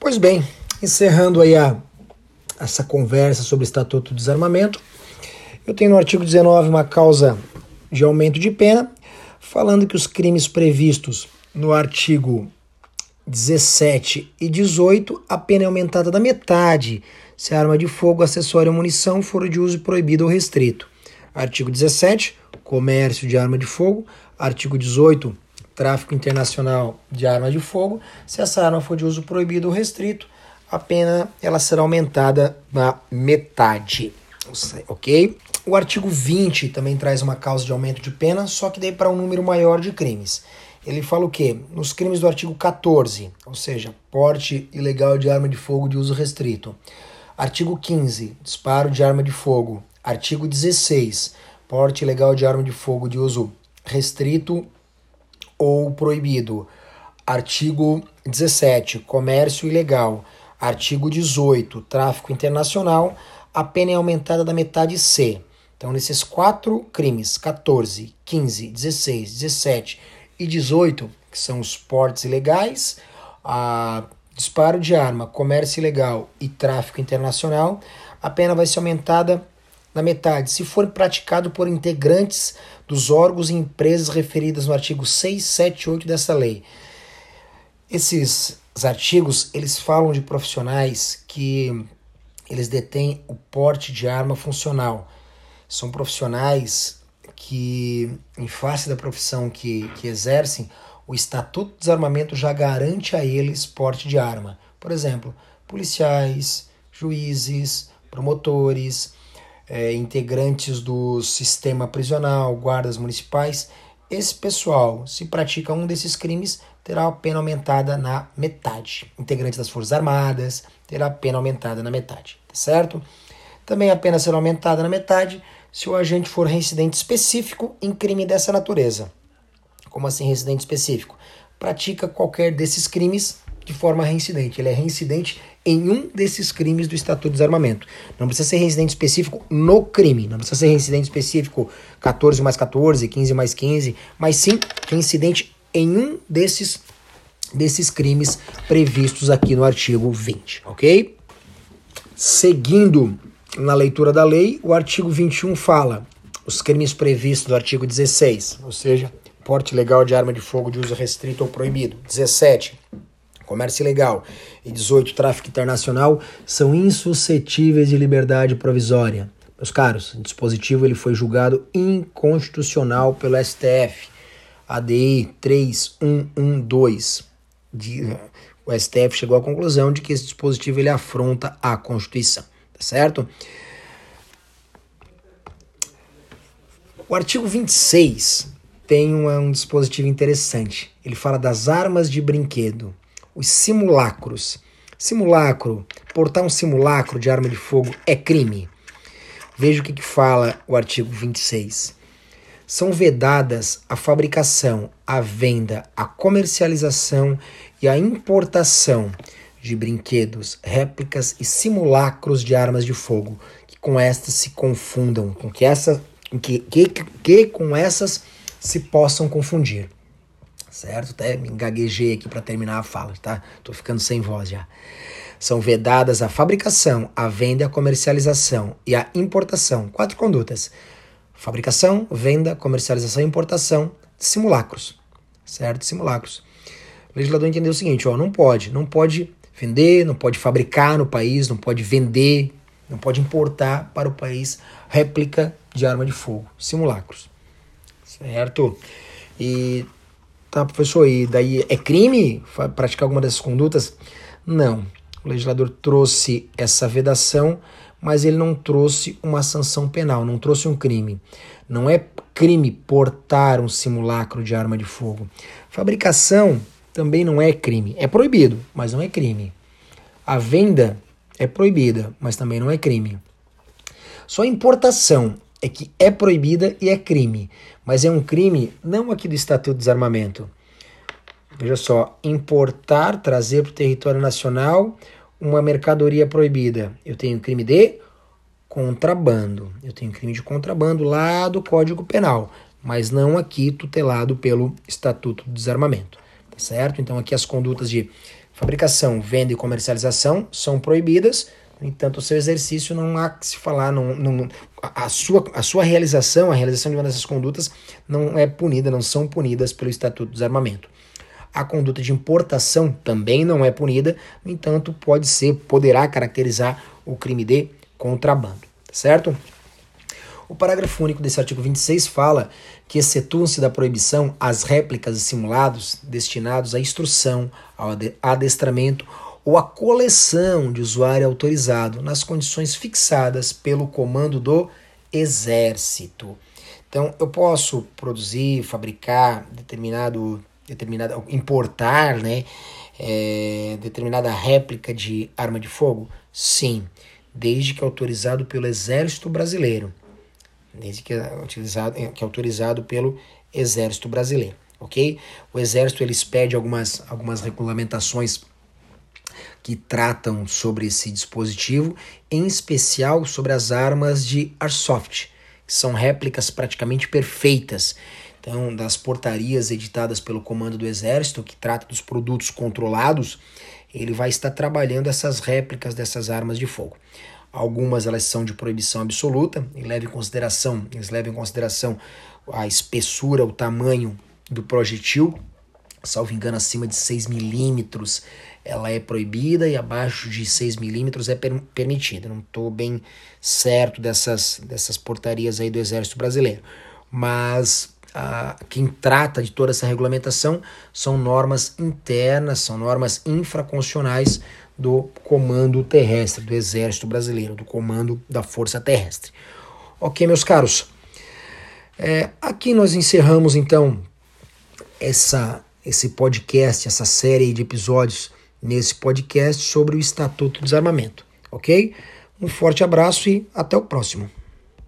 Pois bem, encerrando aí a, essa conversa sobre o Estatuto do Desarmamento, eu tenho no artigo 19 uma causa de aumento de pena, falando que os crimes previstos no artigo 17 e 18, a pena é aumentada da metade se a arma de fogo, acessório ou munição for de uso proibido ou restrito. Artigo 17, comércio de arma de fogo. Artigo 18, tráfico internacional de arma de fogo. Se essa arma for de uso proibido ou restrito, a pena ela será aumentada na metade. Ok? O artigo 20 também traz uma causa de aumento de pena, só que daí para um número maior de crimes. Ele fala o quê? Nos crimes do artigo 14, ou seja, porte ilegal de arma de fogo de uso restrito. Artigo 15, disparo de arma de fogo. Artigo 16, porte ilegal de arma de fogo de uso restrito ou proibido. Artigo 17, comércio ilegal. Artigo 18, tráfico internacional. A pena é aumentada da metade C. Então, nesses quatro crimes, 14, 15, 16, 17 e 18, que são os portes ilegais, a disparo de arma, comércio ilegal e tráfico internacional, a pena vai ser aumentada na metade, se for praticado por integrantes dos órgãos e empresas referidas no artigo 6, 7 e 8 dessa lei. Esses artigos, eles falam de profissionais que eles detêm o porte de arma funcional. São profissionais que, em face da profissão que, que exercem, o Estatuto de Desarmamento já garante a eles porte de arma. Por exemplo, policiais, juízes, promotores, é, integrantes do sistema prisional, guardas municipais. Esse pessoal, se pratica um desses crimes, terá a pena aumentada na metade. Integrantes das Forças Armadas terá a pena aumentada na metade, tá certo? Também a pena será aumentada na metade se o agente for reincidente específico em crime dessa natureza. Como assim residente específico? Pratica qualquer desses crimes de forma reincidente. Ele é reincidente em um desses crimes do Estatuto de Desarmamento. Não precisa ser reincidente específico no crime. Não precisa ser reincidente específico 14 mais 14, 15 mais 15, mas sim reincidente em um desses, desses crimes previstos aqui no artigo 20, ok? Seguindo na leitura da lei, o artigo 21 fala os crimes previstos do artigo 16, ou seja, porte legal de arma de fogo de uso restrito ou proibido. 17. Comércio ilegal. E 18. Tráfico internacional são insuscetíveis de liberdade provisória. Meus caros, o dispositivo ele foi julgado inconstitucional pelo STF. ADI 3112. De, o STF chegou à conclusão de que esse dispositivo ele afronta a Constituição. Tá certo? O artigo 26 tem um, um dispositivo interessante. Ele fala das armas de brinquedo, os simulacros. Simulacro, portar um simulacro de arma de fogo é crime. Veja o que, que fala o artigo 26. São vedadas a fabricação, a venda, a comercialização e a importação de brinquedos, réplicas e simulacros de armas de fogo, que com estas se confundam, com que essa que, que, que com essas se possam confundir. Certo? Até me engaguejei aqui para terminar a fala, tá? Tô ficando sem voz já. São vedadas a fabricação, a venda, a comercialização e a importação. Quatro condutas: fabricação, venda, comercialização e importação simulacros. Certo? Simulacros. O legislador entendeu o seguinte: ó, não pode, não pode vender, não pode fabricar no país, não pode vender, não pode importar para o país réplica de arma de fogo, simulacros certo? E tá, professor, e daí é crime praticar alguma dessas condutas? Não. O legislador trouxe essa vedação, mas ele não trouxe uma sanção penal, não trouxe um crime. Não é crime portar um simulacro de arma de fogo. Fabricação também não é crime. É proibido, mas não é crime. A venda é proibida, mas também não é crime. Só importação é que é proibida e é crime, mas é um crime não aqui do Estatuto de Desarmamento. Veja só, importar, trazer para o território nacional uma mercadoria proibida. Eu tenho crime de contrabando. Eu tenho crime de contrabando lá do Código Penal, mas não aqui tutelado pelo Estatuto do Desarmamento. Tá certo? Então aqui as condutas de Fabricação, venda e comercialização são proibidas, no entanto, o seu exercício não há que se falar, não, não, a, sua, a sua realização, a realização de uma dessas condutas não é punida, não são punidas pelo Estatuto do Desarmamento. A conduta de importação também não é punida, no entanto, pode ser, poderá caracterizar o crime de contrabando, certo? O parágrafo único desse artigo 26 fala que excetuam-se da proibição as réplicas e simulados destinados à instrução, ao adestramento ou à coleção de usuário autorizado nas condições fixadas pelo comando do exército. Então, eu posso produzir, fabricar determinado, determinada, importar, né, é, determinada réplica de arma de fogo? Sim, desde que autorizado pelo Exército Brasileiro desde que é, utilizado, que é autorizado pelo Exército Brasileiro, ok? O Exército eles pede algumas, algumas regulamentações que tratam sobre esse dispositivo, em especial sobre as armas de airsoft, que são réplicas praticamente perfeitas. Então, das portarias editadas pelo Comando do Exército, que trata dos produtos controlados, ele vai estar trabalhando essas réplicas dessas armas de fogo. Algumas elas são de proibição absoluta e levam em consideração, eles levam em consideração a espessura, o tamanho do projetil. Salvo engano, acima de 6 milímetros ela é proibida e abaixo de 6 milímetros é per permitida. Não estou bem certo dessas, dessas portarias aí do Exército Brasileiro. Mas a, quem trata de toda essa regulamentação são normas internas, são normas infraconstitucionais do Comando Terrestre, do Exército Brasileiro, do Comando da Força Terrestre. Ok, meus caros, é, aqui nós encerramos então essa, esse podcast, essa série de episódios nesse podcast sobre o Estatuto do Desarmamento, ok? Um forte abraço e até o próximo.